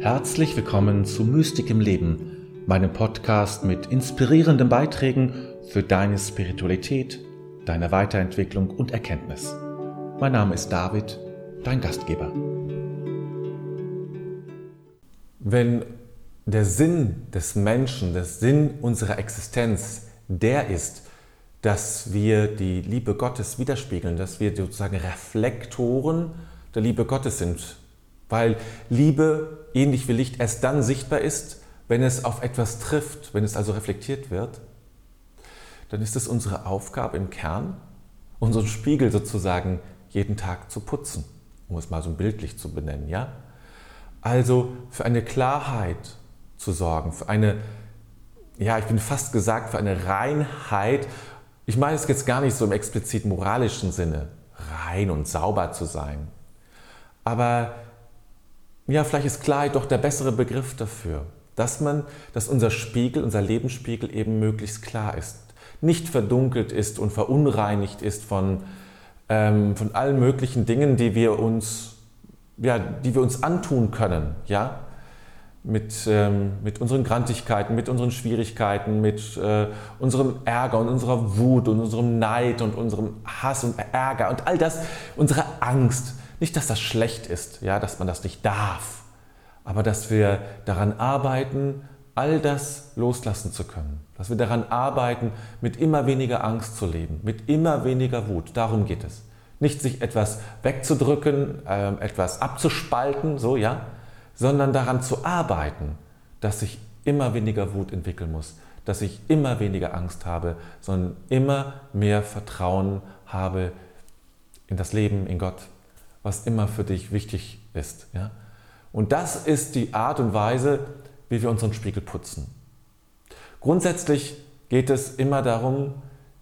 Herzlich willkommen zu Mystik im Leben, meinem Podcast mit inspirierenden Beiträgen für deine Spiritualität, deine Weiterentwicklung und Erkenntnis. Mein Name ist David, dein Gastgeber. Wenn der Sinn des Menschen, der Sinn unserer Existenz der ist, dass wir die Liebe Gottes widerspiegeln, dass wir sozusagen Reflektoren der Liebe Gottes sind. Weil Liebe, ähnlich wie Licht, erst dann sichtbar ist, wenn es auf etwas trifft, wenn es also reflektiert wird. Dann ist es unsere Aufgabe im Kern, unseren Spiegel sozusagen jeden Tag zu putzen, um es mal so bildlich zu benennen. Ja? Also für eine Klarheit zu sorgen, für eine, ja, ich bin fast gesagt, für eine Reinheit ich meine es jetzt gar nicht so im explizit moralischen Sinne, rein und sauber zu sein. Aber ja, vielleicht ist Klarheit doch der bessere Begriff dafür, dass man, dass unser Spiegel, unser Lebensspiegel eben möglichst klar ist, nicht verdunkelt ist und verunreinigt ist von, ähm, von allen möglichen Dingen, die wir uns, ja, die wir uns antun können, ja, mit, ähm, mit unseren Grantigkeiten, mit unseren Schwierigkeiten, mit äh, unserem Ärger und unserer Wut und unserem Neid und unserem Hass und Ärger und all das, unsere Angst. Nicht, dass das schlecht ist, ja, dass man das nicht darf, aber dass wir daran arbeiten, all das loslassen zu können. Dass wir daran arbeiten, mit immer weniger Angst zu leben, mit immer weniger Wut. Darum geht es. Nicht sich etwas wegzudrücken, äh, etwas abzuspalten, so, ja, sondern daran zu arbeiten, dass ich immer weniger Wut entwickeln muss, dass ich immer weniger Angst habe, sondern immer mehr Vertrauen habe in das Leben, in Gott, was immer für dich wichtig ist. Ja? Und das ist die Art und Weise, wie wir unseren Spiegel putzen. Grundsätzlich geht es immer darum,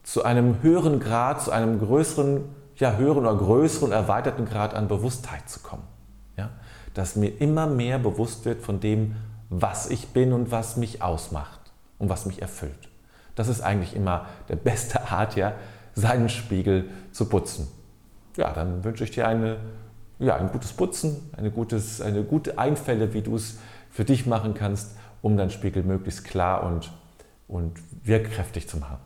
zu einem höheren Grad, zu einem größeren, ja, höheren oder größeren, erweiterten Grad an Bewusstheit zu kommen. Ja? dass mir immer mehr bewusst wird von dem, was ich bin und was mich ausmacht und was mich erfüllt. Das ist eigentlich immer der beste Art, ja, seinen Spiegel zu putzen. Ja, dann wünsche ich dir eine, ja, ein gutes Putzen, eine, gutes, eine gute Einfälle, wie du es für dich machen kannst, um deinen Spiegel möglichst klar und, und wirkkräftig zu machen.